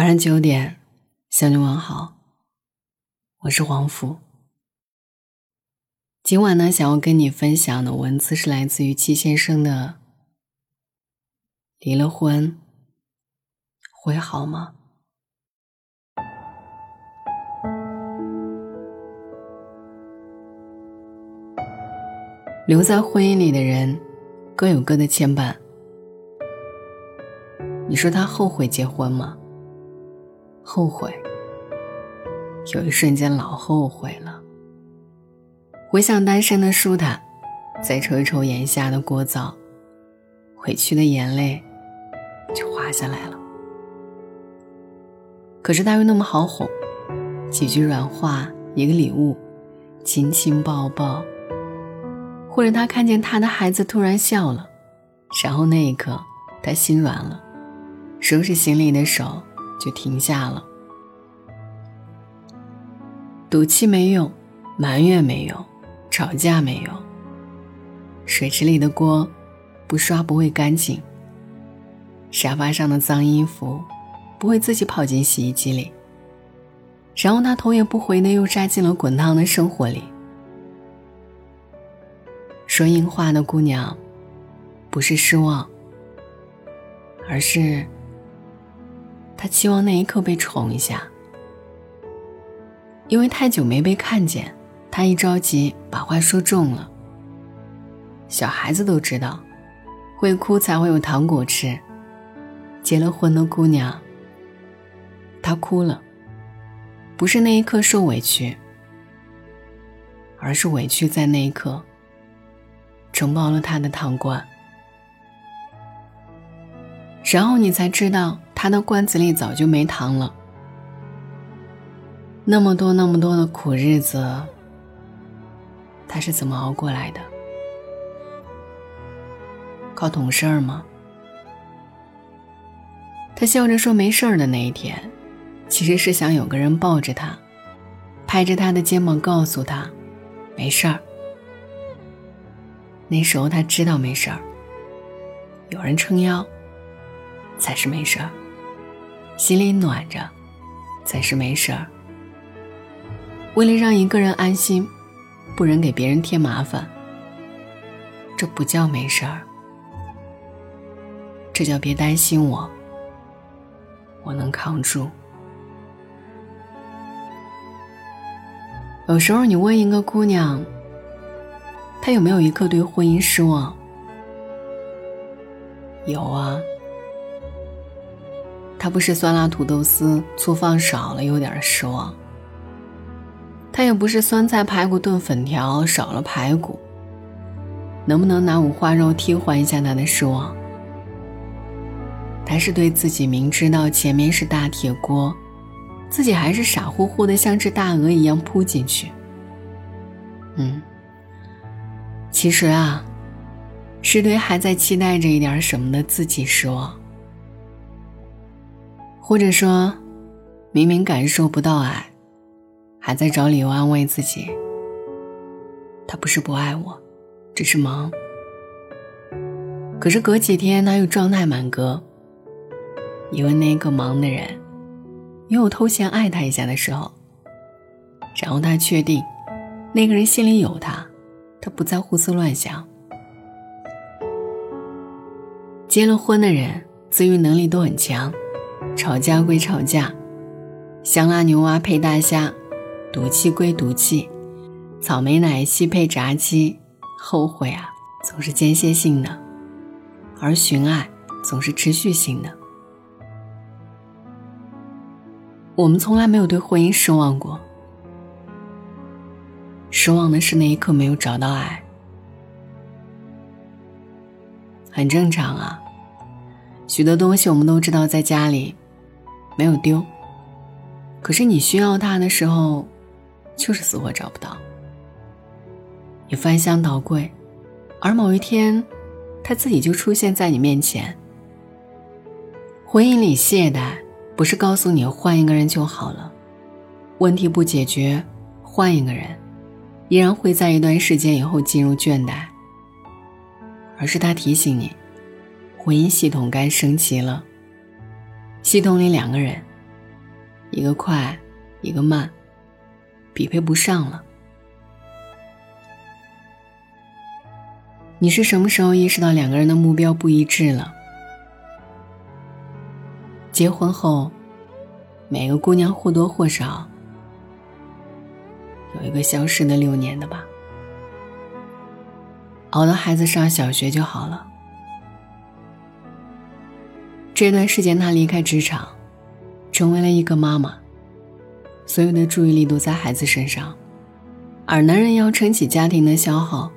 晚上九点，向你问好。我是黄甫。今晚呢，想要跟你分享的文字是来自于戚先生的。离了婚会好吗？留在婚姻里的人各有各的牵绊。你说他后悔结婚吗？后悔，有一瞬间老后悔了。回想单身的舒坦，再抽一抽眼下的聒噪，委屈的眼泪就滑下来了。可是他又那么好哄，几句软话，一个礼物，亲亲抱抱，或者他看见他的孩子突然笑了，然后那一刻他心软了，收拾行李的手。就停下了。赌气没用，埋怨没用，吵架没用。水池里的锅，不刷不会干净。沙发上的脏衣服，不会自己跑进洗衣机里。然后他头也不回的又扎进了滚烫的生活里。说硬话的姑娘，不是失望，而是。他期望那一刻被宠一下，因为太久没被看见，他一着急把话说重了。小孩子都知道，会哭才会有糖果吃。结了婚的姑娘，她哭了，不是那一刻受委屈，而是委屈在那一刻承包了他的糖罐，然后你才知道。他的罐子里早就没糖了。那么多那么多的苦日子，他是怎么熬过来的？靠懂事儿吗？他笑着说没事儿的那一天，其实是想有个人抱着他，拍着他的肩膀告诉他，没事儿。那时候他知道没事儿，有人撑腰，才是没事儿。心里暖着，才是没事儿。为了让一个人安心，不忍给别人添麻烦，这不叫没事儿，这叫别担心我，我能扛住。有时候你问一个姑娘，她有没有一刻对婚姻失望？有啊。他不是酸辣土豆丝醋放少了有点失望，他也不是酸菜排骨炖粉条少了排骨，能不能拿五花肉替换一下他的失望？他是对自己明知道前面是大铁锅，自己还是傻乎乎的像只大鹅一样扑进去。嗯，其实啊，是对还在期待着一点什么的自己失望。或者说，明明感受不到爱，还在找理由安慰自己。他不是不爱我，只是忙。可是隔几天他又状态满格。以为那个忙的人，也有偷闲爱他一下的时候，然后他确定，那个人心里有他，他不再胡思乱想。结了婚的人，自愈能力都很强。吵架归吵架，香辣牛蛙配大虾，赌气归赌气，草莓奶昔配炸鸡，后悔啊总是间歇性的，而寻爱总是持续性的。我们从来没有对婚姻失望过，失望的是那一刻没有找到爱，很正常啊。许多东西我们都知道在家里没有丢，可是你需要它的时候，就是死活找不到。你翻箱倒柜，而某一天，它自己就出现在你面前。婚姻里懈怠，不是告诉你换一个人就好了，问题不解决，换一个人，依然会在一段时间以后进入倦怠，而是他提醒你。婚姻系统该升级了。系统里两个人，一个快，一个慢，匹配不上了。你是什么时候意识到两个人的目标不一致了？结婚后，每个姑娘或多或少有一个消失的六年的吧，熬到孩子上小学就好了。这段时间，她离开职场，成为了一个妈妈，所有的注意力都在孩子身上，而男人要撑起家庭的消耗。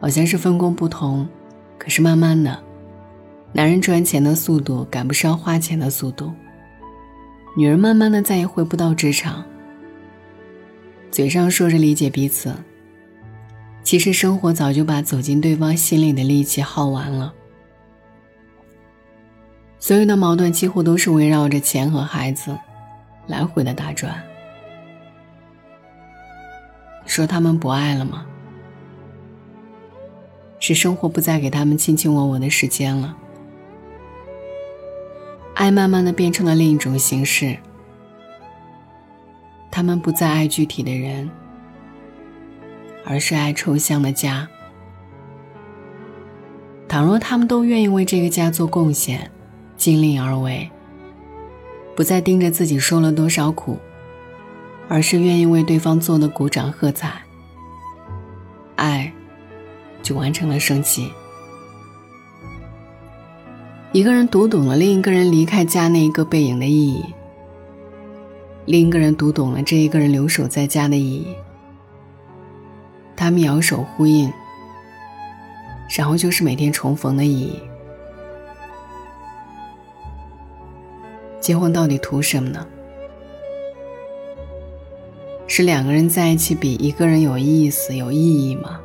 好像是分工不同，可是慢慢的，男人赚钱的速度赶不上花钱的速度，女人慢慢的再也回不到职场。嘴上说着理解彼此，其实生活早就把走进对方心里的力气耗完了。所有的矛盾几乎都是围绕着钱和孩子，来回的打转。说他们不爱了吗？是生活不再给他们卿卿我我的时间了，爱慢慢的变成了另一种形式。他们不再爱具体的人，而是爱抽象的家。倘若他们都愿意为这个家做贡献，尽力而为，不再盯着自己受了多少苦，而是愿意为对方做的鼓掌喝彩，爱。就完成了升级。一个人读懂了另一个人离开家那一个背影的意义，另一个人读懂了这一个人留守在家的意义。他们摇手呼应，然后就是每天重逢的意义。结婚到底图什么呢？是两个人在一起比一个人有意思、有意义吗？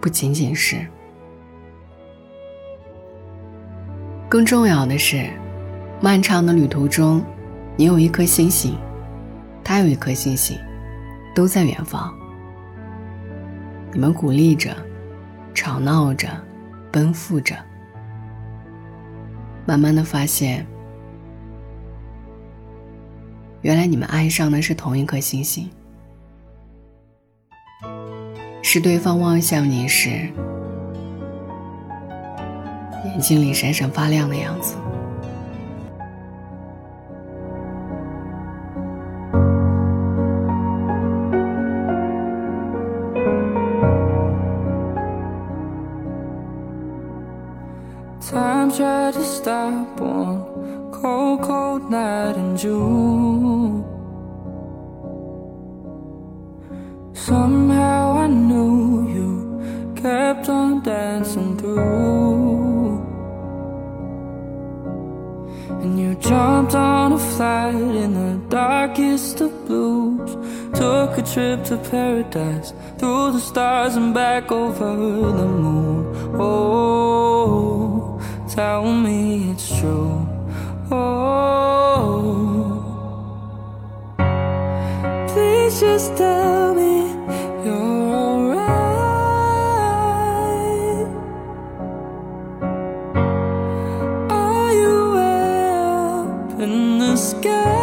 不仅仅是，更重要的是，漫长的旅途中，你有一颗星星，他有一颗星星，都在远方。你们鼓励着，吵闹着，奔赴着，慢慢的发现，原来你们爱上的是同一颗星星。是对方望向你时，眼睛里闪闪发亮的样子。Kept on dancing through. And you jumped on a flight in the darkest of blues. Took a trip to paradise, through the stars and back over the moon. Oh, tell me it's true. Oh, please just tell me you're alright. Are you up in the sky?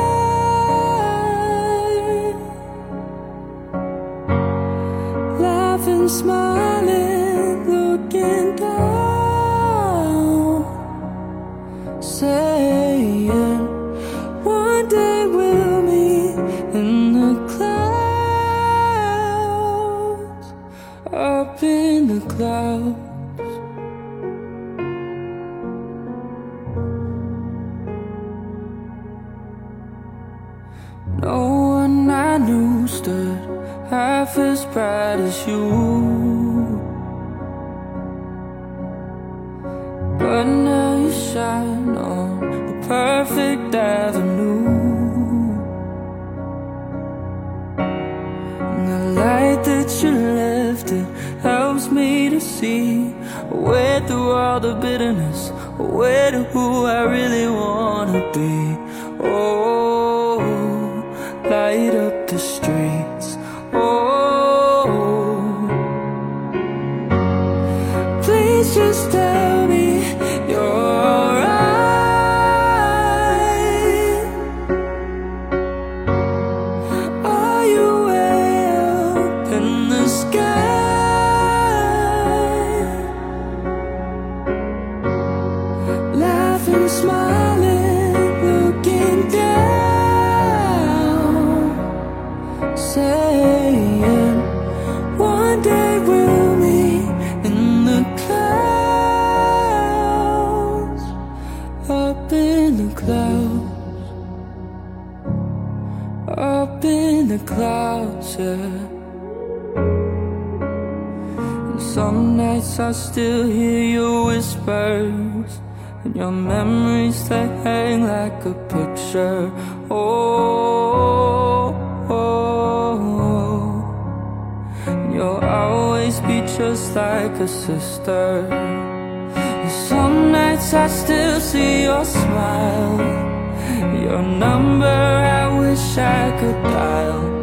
Laughing, smiling, in the clouds. No one I knew stood half as bright as you. But now you shine on the perfect avenue. See a way through all the bitterness, a way to who I really wanna be. Oh, light up the streets Some nights I still hear your whispers And your memories they hang like a picture. Oh, oh, oh. You'll always be just like a sister. And some nights I still see your smile. Your number I wish I could dial